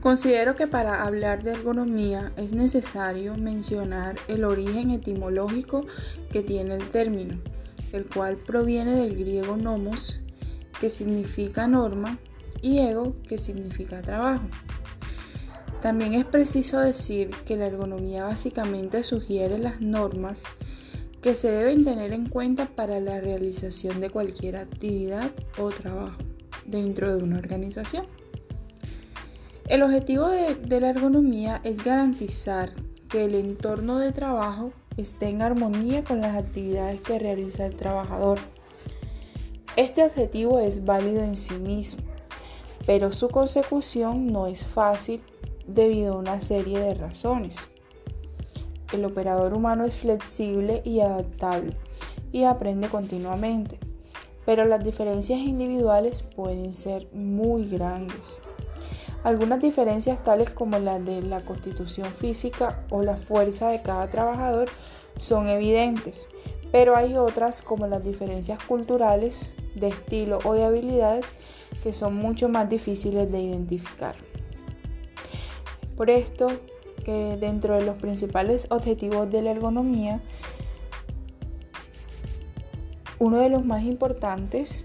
Considero que para hablar de ergonomía es necesario mencionar el origen etimológico que tiene el término, el cual proviene del griego nomos, que significa norma, y ego, que significa trabajo. También es preciso decir que la ergonomía básicamente sugiere las normas que se deben tener en cuenta para la realización de cualquier actividad o trabajo dentro de una organización. El objetivo de, la ergonomía es garantizar que el entorno de trabajo esté en armonía con las actividades que realiza el trabajador. Este objetivo es válido en sí mismo, pero su consecución no es fácil debido a una serie de razones. El operador humano es flexible y adaptable y aprende continuamente, pero las diferencias individuales pueden ser muy grandes. Algunas diferencias tales como la de la constitución física o la fuerza de cada trabajador son evidentes, pero hay otras como las diferencias culturales, de estilo o de habilidades que son mucho más difíciles de identificar. Por esto, que dentro de los principales objetivos de la ergonomía, uno de los más importantes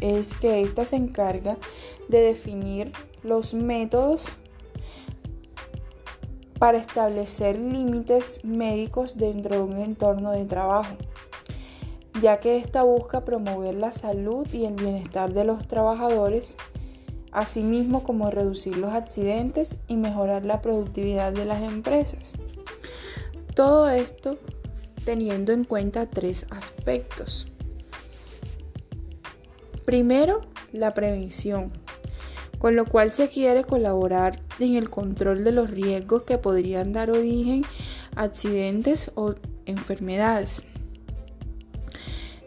es que ésta se encarga de definir los métodos para establecer límites médicos dentro de un entorno de trabajo, ya que ésta busca promover la salud y el bienestar de los trabajadores, asimismo como reducir los accidentes y mejorar la productividad de las empresas. Todo esto teniendo en cuenta tres aspectos. Primero, la prevención con lo cual se quiere colaborar en el control de los riesgos que podrían dar origen a accidentes o enfermedades,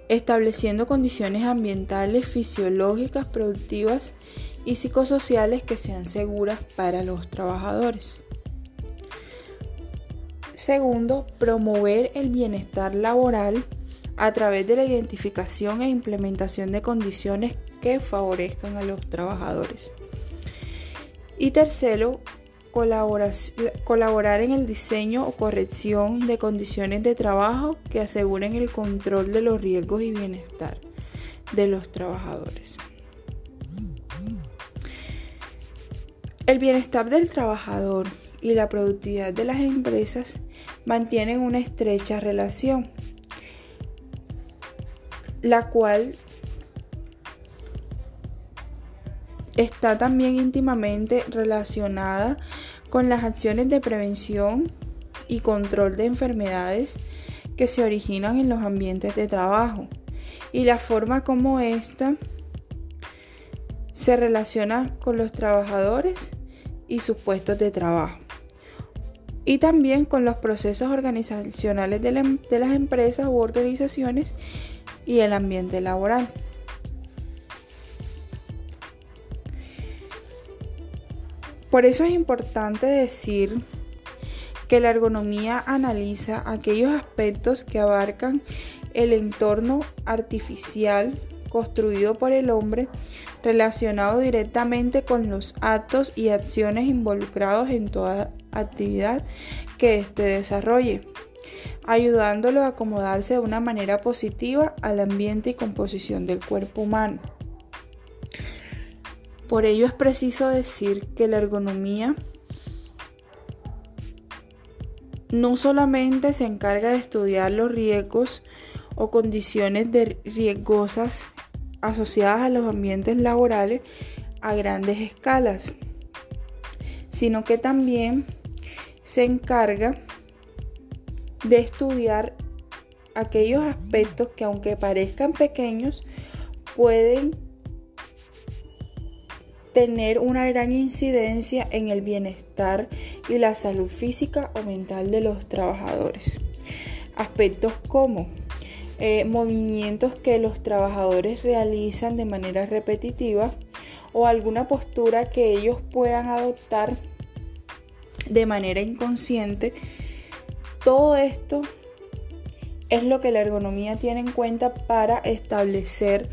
estableciendo condiciones ambientales, fisiológicas, productivas y psicosociales que sean seguras para los trabajadores. Segundo, promover el bienestar laboral a través de la identificación e implementación de condiciones que favorezcan a los trabajadores. Y tercero, colaborar en el diseño o corrección de condiciones de trabajo que aseguren el control de los riesgos y bienestar de los trabajadores. El bienestar del trabajador y la productividad de las empresas mantienen una estrecha relación, la cual está también íntimamente relacionada con las acciones de prevención y control de enfermedades que se originan en los ambientes de trabajo y la forma como ésta se relaciona con los trabajadores y sus puestos de trabajo y también con los procesos organizacionales de, de las empresas u organizaciones y el ambiente laboral. Por eso es importante decir que la ergonomía analiza aquellos aspectos que abarcan el entorno artificial construido por el hombre relacionado directamente con los actos y acciones involucrados en toda actividad que éste desarrolle, ayudándolo a acomodarse de una manera positiva al ambiente y composición del cuerpo humano. Por ello es preciso decir que la ergonomía no solamente se encarga de estudiar los riesgos o condiciones de riesgosas asociadas a los ambientes laborales a grandes escalas, sino que también se encarga de estudiar aquellos aspectos que aunque parezcan pequeños, pueden tener una gran incidencia en el bienestar y la salud física o mental de los trabajadores. Aspectos como eh, movimientos que los trabajadores realizan de manera repetitiva o alguna postura que ellos puedan adoptar de manera inconsciente. Todo esto es lo que la ergonomía tiene en cuenta para establecer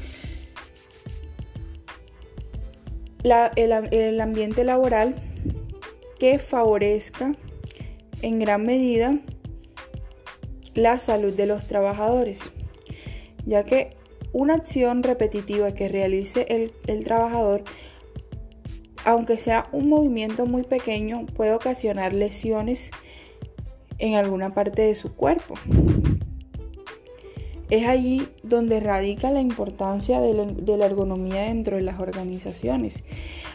el, ambiente laboral que favorezca en gran medida la salud de los trabajadores, ya que una acción repetitiva que realice el, trabajador, aunque sea un movimiento muy pequeño, puede ocasionar lesiones en alguna parte de su cuerpo. Es allí donde radica la importancia de la, ergonomía dentro de las organizaciones.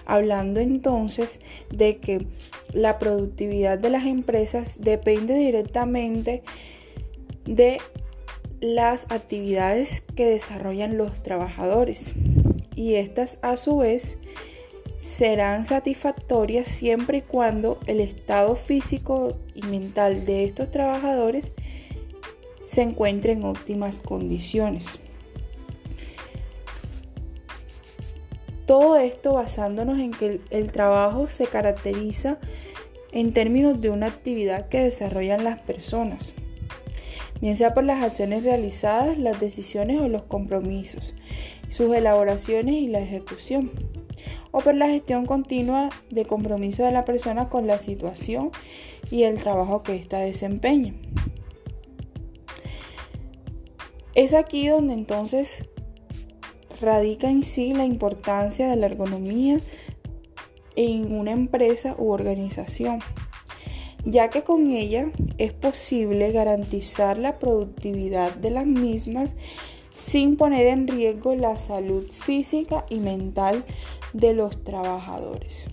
Hablando entonces de que la productividad de las empresas depende directamente de las actividades que desarrollan los trabajadores y estas a su vez serán satisfactorias siempre y cuando el estado físico y mental de estos trabajadores se encuentre en óptimas condiciones. Todo esto basándonos en que el, trabajo se caracteriza en términos de una actividad que desarrollan las personas bien sea por las acciones realizadas, las decisiones o los compromisos, sus elaboraciones y la ejecución, o por la gestión continua de compromiso de la persona con la situación y el trabajo que ésta desempeña. Es aquí donde entonces radica en sí la importancia de la ergonomía en una empresa u organización ya que con ella es posible garantizar la productividad de las mismas sin poner en riesgo la salud física y mental de los trabajadores.